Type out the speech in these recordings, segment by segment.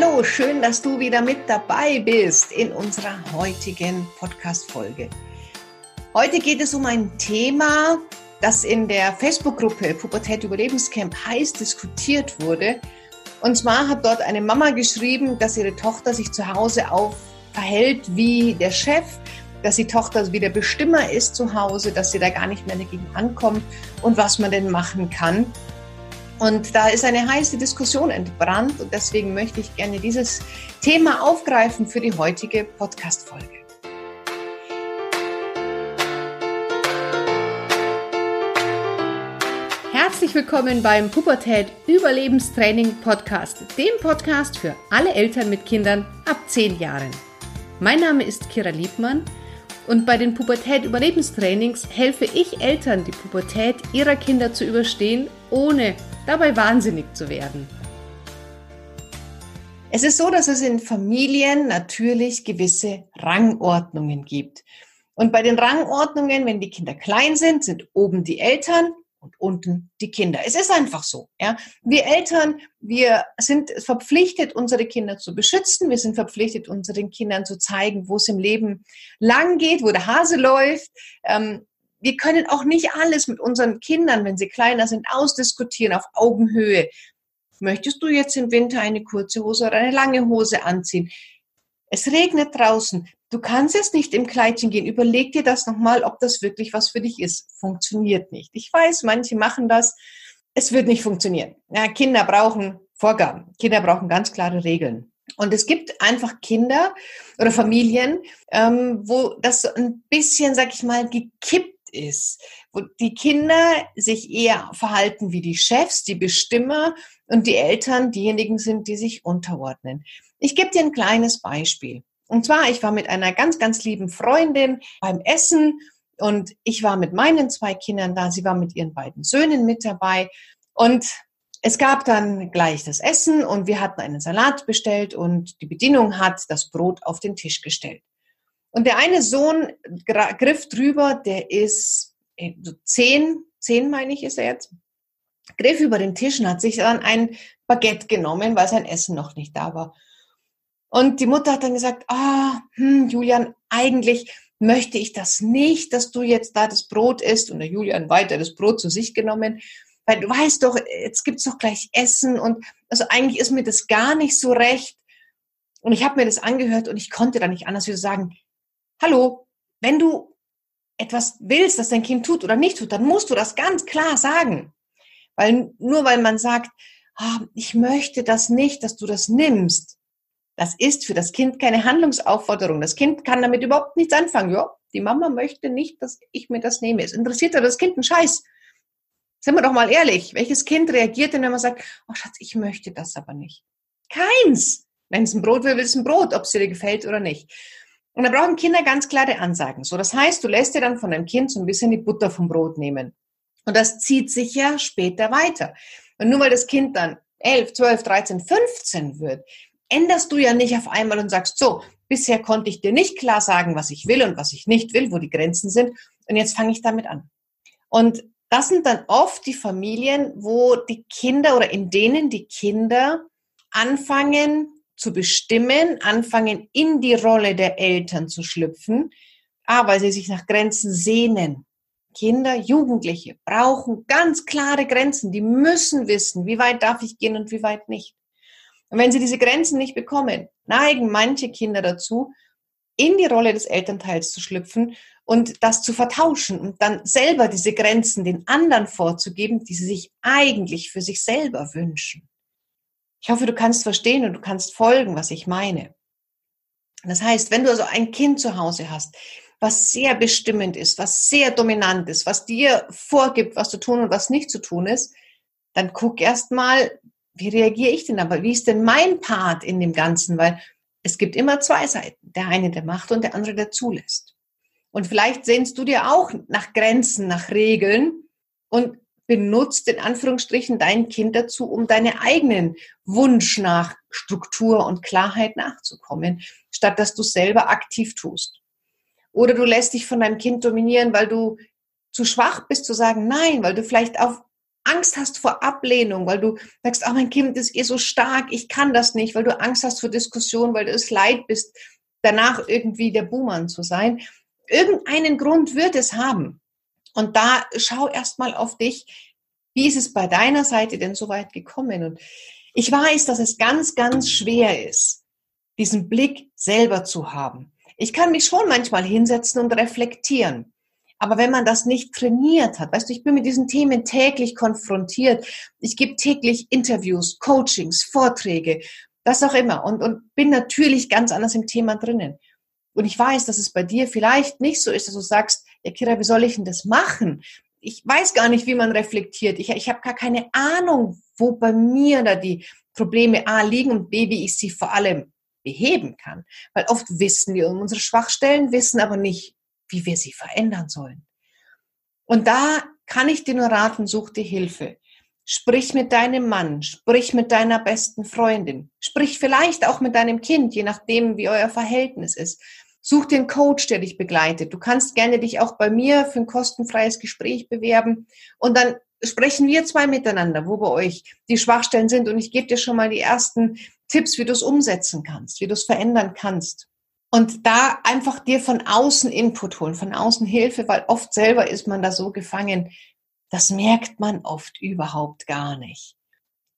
Hallo, schön, dass du wieder mit dabei bist in unserer heutigen Podcast-Folge. Heute geht es um ein Thema, das in der Facebook-Gruppe Pubertät Überlebenscamp heiß diskutiert wurde. Und zwar hat dort eine Mama geschrieben, dass ihre Tochter sich zu Hause auf verhält wie der Chef, dass die Tochter wie der Bestimmer ist zu Hause, dass sie da gar nicht mehr dagegen ankommt und was man denn machen kann. Und da ist eine heiße Diskussion entbrannt und deswegen möchte ich gerne dieses Thema aufgreifen für die heutige Podcast-Folge. Herzlich willkommen beim Pubertät Überlebenstraining Podcast, dem Podcast für alle Eltern mit Kindern ab 10 Jahren. Mein Name ist Kira Liebmann und bei den Pubertät-Überlebenstrainings helfe ich Eltern, die Pubertät ihrer Kinder zu überstehen, ohne dabei wahnsinnig zu werden. Es ist so, dass es in Familien natürlich gewisse Rangordnungen gibt. Und bei den Rangordnungen, wenn die Kinder klein sind, sind oben die Eltern und unten die Kinder. Es ist einfach so. Ja? Wir Eltern, wir sind verpflichtet, unsere Kinder zu beschützen. Wir sind verpflichtet, unseren Kindern zu zeigen, wo es im Leben lang geht, wo der Hase läuft. Ähm, wir können auch nicht alles mit unseren Kindern, wenn sie kleiner sind, ausdiskutieren auf Augenhöhe. Möchtest du jetzt im Winter eine kurze Hose oder eine lange Hose anziehen? Es regnet draußen. Du kannst jetzt nicht im Kleidchen gehen. Überleg dir das nochmal, ob das wirklich was für dich ist. Funktioniert nicht. Ich weiß, manche machen das. Es wird nicht funktionieren. Ja, Kinder brauchen Vorgaben. Kinder brauchen ganz klare Regeln. Und es gibt einfach Kinder oder Familien, ähm, wo das ein bisschen, sag ich mal, gekippt ist, wo die Kinder sich eher verhalten wie die Chefs, die Bestimmer und die Eltern diejenigen sind, die sich unterordnen. Ich gebe dir ein kleines Beispiel. Und zwar, ich war mit einer ganz, ganz lieben Freundin beim Essen und ich war mit meinen zwei Kindern da. Sie war mit ihren beiden Söhnen mit dabei. Und es gab dann gleich das Essen und wir hatten einen Salat bestellt und die Bedienung hat das Brot auf den Tisch gestellt. Und der eine Sohn griff drüber, der ist äh, so zehn, zehn meine ich ist er jetzt, griff über den Tisch und hat sich dann ein Baguette genommen, weil sein Essen noch nicht da war. Und die Mutter hat dann gesagt, ah, hm, Julian, eigentlich möchte ich das nicht, dass du jetzt da das Brot isst. Und der Julian weiter das Brot zu sich genommen. Weil du weißt doch, jetzt gibt's doch gleich Essen und also eigentlich ist mir das gar nicht so recht. Und ich habe mir das angehört und ich konnte da nicht anders wie sagen, hallo, wenn du etwas willst, dass dein Kind tut oder nicht tut, dann musst du das ganz klar sagen. Weil nur weil man sagt, ah, ich möchte das nicht, dass du das nimmst, das ist für das Kind keine Handlungsaufforderung. Das Kind kann damit überhaupt nichts anfangen. Ja, die Mama möchte nicht, dass ich mir das nehme. Es interessiert ja das Kind einen Scheiß. Sind wir doch mal ehrlich. Welches Kind reagiert denn, wenn man sagt, oh Schatz, ich möchte das aber nicht? Keins. Wenn es ein Brot will, will es ein Brot, ob es dir gefällt oder nicht. Und da brauchen Kinder ganz klare Ansagen. So, das heißt, du lässt dir dann von deinem Kind so ein bisschen die Butter vom Brot nehmen. Und das zieht sich ja später weiter. Und nur weil das Kind dann 11, 12, 13, 15 wird, änderst du ja nicht auf einmal und sagst, so, bisher konnte ich dir nicht klar sagen, was ich will und was ich nicht will, wo die Grenzen sind. Und jetzt fange ich damit an. Und das sind dann oft die Familien, wo die Kinder oder in denen die Kinder anfangen zu bestimmen, anfangen in die Rolle der Eltern zu schlüpfen, ah, weil sie sich nach Grenzen sehnen. Kinder, Jugendliche brauchen ganz klare Grenzen. Die müssen wissen, wie weit darf ich gehen und wie weit nicht. Und wenn sie diese Grenzen nicht bekommen, neigen manche Kinder dazu, in die Rolle des Elternteils zu schlüpfen und das zu vertauschen und dann selber diese Grenzen den anderen vorzugeben, die sie sich eigentlich für sich selber wünschen. Ich hoffe, du kannst verstehen und du kannst folgen, was ich meine. Das heißt, wenn du also ein Kind zu Hause hast, was sehr bestimmend ist, was sehr dominant ist, was dir vorgibt, was zu tun und was nicht zu tun ist, dann guck erst mal, wie reagiere ich denn aber? Wie ist denn mein Part in dem Ganzen? Weil es gibt immer zwei Seiten. Der eine, der macht und der andere, der zulässt. Und vielleicht sehnst du dir auch nach Grenzen, nach Regeln und benutzt in Anführungsstrichen dein Kind dazu, um deine eigenen Wunsch nach Struktur und Klarheit nachzukommen, statt dass du selber aktiv tust. Oder du lässt dich von deinem Kind dominieren, weil du zu schwach bist zu sagen Nein, weil du vielleicht auf Angst hast vor Ablehnung, weil du sagst, oh, mein Kind ist eh so stark, ich kann das nicht, weil du Angst hast vor Diskussion, weil du es leid bist, danach irgendwie der Buhmann zu sein. Irgendeinen Grund wird es haben. Und da schau erstmal auf dich. Wie ist es bei deiner Seite denn so weit gekommen? Und ich weiß, dass es ganz, ganz schwer ist, diesen Blick selber zu haben. Ich kann mich schon manchmal hinsetzen und reflektieren. Aber wenn man das nicht trainiert hat, weißt du, ich bin mit diesen Themen täglich konfrontiert. Ich gebe täglich Interviews, Coachings, Vorträge, was auch immer und, und bin natürlich ganz anders im Thema drinnen. Und ich weiß, dass es bei dir vielleicht nicht so ist, dass du sagst, ja Kira, wie soll ich denn das machen? Ich weiß gar nicht, wie man reflektiert. Ich, ich habe gar keine Ahnung, wo bei mir da die Probleme A liegen und B, wie ich sie vor allem beheben kann. Weil oft wissen wir um unsere Schwachstellen, wissen aber nicht, wie wir sie verändern sollen. Und da kann ich dir nur raten, such dir Hilfe. Sprich mit deinem Mann, sprich mit deiner besten Freundin, sprich vielleicht auch mit deinem Kind, je nachdem, wie euer Verhältnis ist. Such einen Coach, der dich begleitet. Du kannst gerne dich auch bei mir für ein kostenfreies Gespräch bewerben und dann sprechen wir zwei miteinander, wo bei euch die Schwachstellen sind und ich gebe dir schon mal die ersten Tipps, wie du es umsetzen kannst, wie du es verändern kannst. Und da einfach dir von außen Input holen, von außen Hilfe, weil oft selber ist man da so gefangen. Das merkt man oft überhaupt gar nicht.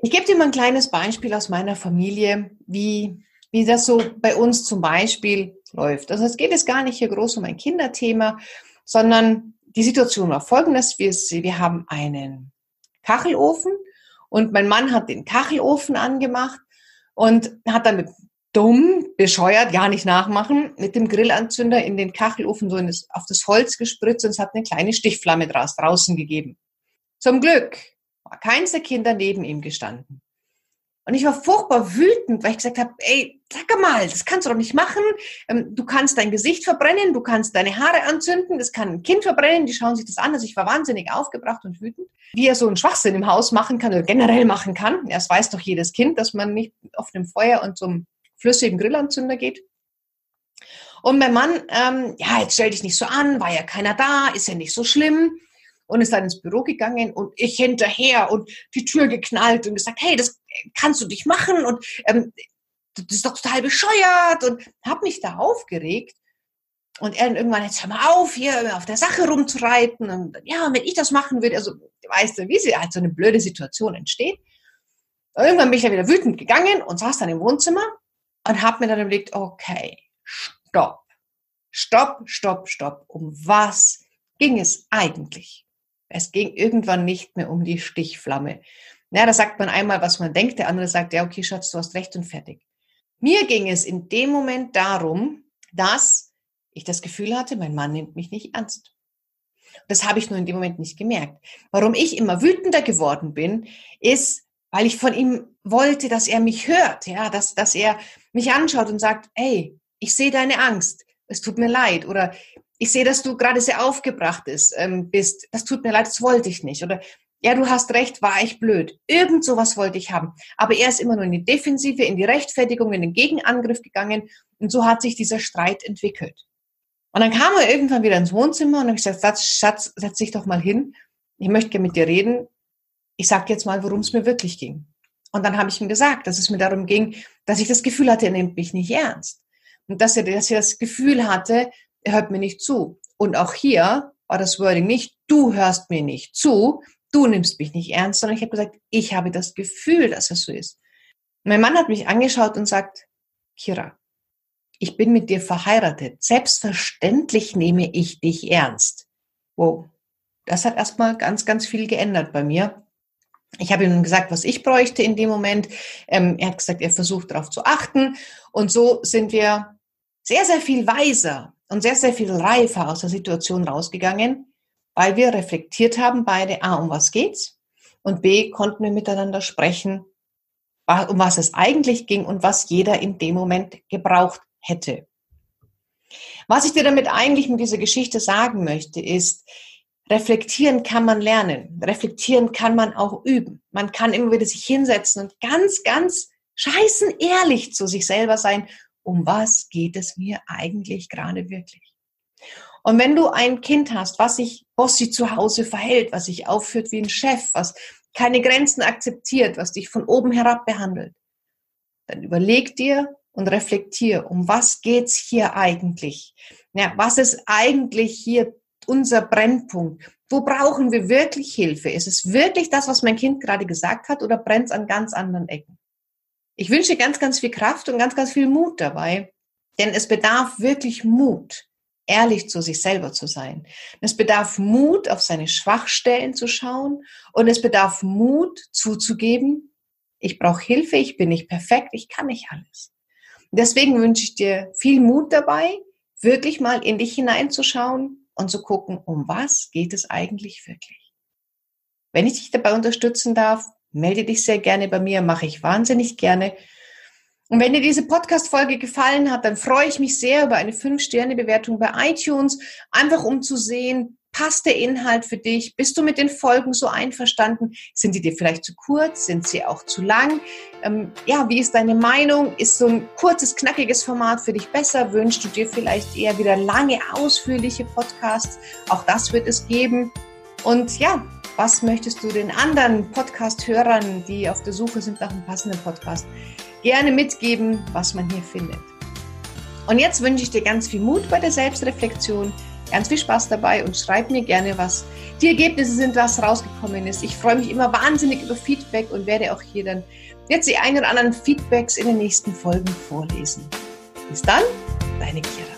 Ich gebe dir mal ein kleines Beispiel aus meiner Familie, wie, wie das so bei uns zum Beispiel läuft. Also es geht jetzt gar nicht hier groß um ein Kinderthema, sondern die Situation war folgendes. Wir, wir haben einen Kachelofen und mein Mann hat den Kachelofen angemacht und hat dann mit dumm, bescheuert, gar nicht nachmachen, mit dem Grillanzünder in den Kachelofen so das, auf das Holz gespritzt und es hat eine kleine Stichflamme draus, draußen gegeben. Zum Glück war keins der Kinder neben ihm gestanden. Und ich war furchtbar wütend, weil ich gesagt habe, ey, sag mal, das kannst du doch nicht machen. Ähm, du kannst dein Gesicht verbrennen, du kannst deine Haare anzünden, das kann ein Kind verbrennen, die schauen sich das an. Also ich war wahnsinnig aufgebracht und wütend, wie er so einen Schwachsinn im Haus machen kann oder generell machen kann. Das weiß doch jedes Kind, dass man nicht auf dem Feuer und zum flüssigen Grillanzünder geht. Und mein Mann, ähm, ja, jetzt stell dich nicht so an, war ja keiner da, ist ja nicht so schlimm. Und ist dann ins Büro gegangen und ich hinterher und die Tür geknallt und gesagt, hey, das kannst du dich machen und ähm, das ist doch total bescheuert und habe mich da aufgeregt. Und er irgendwann, jetzt hör mal auf, hier auf der Sache rumzureiten. Und ja, wenn ich das machen würde, also weißt du, wie sie halt so eine blöde Situation entsteht. Und irgendwann bin ich dann wieder wütend gegangen und saß dann im Wohnzimmer und habe mir dann überlegt, okay, stopp, stopp, stopp, stopp. Um was ging es eigentlich? Es ging irgendwann nicht mehr um die Stichflamme. Na, da sagt man einmal, was man denkt, der andere sagt, ja, okay, Schatz, du hast recht und fertig. Mir ging es in dem Moment darum, dass ich das Gefühl hatte, mein Mann nimmt mich nicht ernst. Das habe ich nur in dem Moment nicht gemerkt. Warum ich immer wütender geworden bin, ist, weil ich von ihm wollte, dass er mich hört, ja, dass, dass er mich anschaut und sagt, hey, ich sehe deine Angst, es tut mir leid oder ich sehe, dass du gerade sehr aufgebracht ist, ähm, bist, das tut mir leid, das wollte ich nicht oder ja, du hast recht, war ich blöd. Irgend sowas wollte ich haben. Aber er ist immer nur in die Defensive, in die Rechtfertigung, in den Gegenangriff gegangen und so hat sich dieser Streit entwickelt. Und dann kam er irgendwann wieder ins Wohnzimmer und habe gesagt, Schatz, Schatz, setz dich doch mal hin. Ich möchte gerne mit dir reden. Ich sag jetzt mal, worum es mir wirklich ging. Und dann habe ich ihm gesagt, dass es mir darum ging, dass ich das Gefühl hatte, er nimmt mich nicht ernst. Und dass er, dass er das Gefühl hatte, er hört mir nicht zu. Und auch hier war das Wording nicht, du hörst mir nicht zu, du nimmst mich nicht ernst, sondern ich habe gesagt, ich habe das Gefühl, dass es so ist. Mein Mann hat mich angeschaut und sagt, Kira, ich bin mit dir verheiratet. Selbstverständlich nehme ich dich ernst. Wow. Das hat erstmal ganz, ganz viel geändert bei mir. Ich habe ihm gesagt, was ich bräuchte in dem Moment. Ähm, er hat gesagt, er versucht darauf zu achten. Und so sind wir sehr, sehr viel weiser und sehr, sehr viel reifer aus der Situation rausgegangen, weil wir reflektiert haben, beide, A, um was geht's? Und B, konnten wir miteinander sprechen, um was es eigentlich ging und was jeder in dem Moment gebraucht hätte. Was ich dir damit eigentlich mit dieser Geschichte sagen möchte, ist, Reflektieren kann man lernen. Reflektieren kann man auch üben. Man kann immer wieder sich hinsetzen und ganz, ganz scheißen ehrlich zu sich selber sein. Um was geht es mir eigentlich gerade wirklich? Und wenn du ein Kind hast, was sich bossy zu Hause verhält, was sich aufführt wie ein Chef, was keine Grenzen akzeptiert, was dich von oben herab behandelt, dann überleg dir und reflektier, um was geht's hier eigentlich? Ja, was ist eigentlich hier unser Brennpunkt? Wo brauchen wir wirklich Hilfe? Ist es wirklich das, was mein Kind gerade gesagt hat oder brennt es an ganz anderen Ecken? Ich wünsche ganz, ganz viel Kraft und ganz, ganz viel Mut dabei, denn es bedarf wirklich Mut, ehrlich zu sich selber zu sein. Es bedarf Mut, auf seine Schwachstellen zu schauen und es bedarf Mut, zuzugeben, ich brauche Hilfe, ich bin nicht perfekt, ich kann nicht alles. deswegen wünsche ich dir viel Mut dabei, wirklich mal in dich hineinzuschauen und zu gucken, um was geht es eigentlich wirklich. Wenn ich dich dabei unterstützen darf, melde dich sehr gerne bei mir, mache ich wahnsinnig gerne. Und wenn dir diese Podcast-Folge gefallen hat, dann freue ich mich sehr über eine 5-Sterne-Bewertung bei iTunes, einfach um zu sehen, Passt der Inhalt für dich? Bist du mit den Folgen so einverstanden? Sind die dir vielleicht zu kurz? Sind sie auch zu lang? Ähm, ja, wie ist deine Meinung? Ist so ein kurzes, knackiges Format für dich besser? Wünschst du dir vielleicht eher wieder lange, ausführliche Podcasts? Auch das wird es geben. Und ja, was möchtest du den anderen Podcast-Hörern, die auf der Suche sind nach einem passenden Podcast, gerne mitgeben, was man hier findet? Und jetzt wünsche ich dir ganz viel Mut bei der Selbstreflexion ganz viel Spaß dabei und schreib mir gerne, was die Ergebnisse sind, was rausgekommen ist. Ich freue mich immer wahnsinnig über Feedback und werde auch hier dann jetzt die ein oder anderen Feedbacks in den nächsten Folgen vorlesen. Bis dann, deine Kira.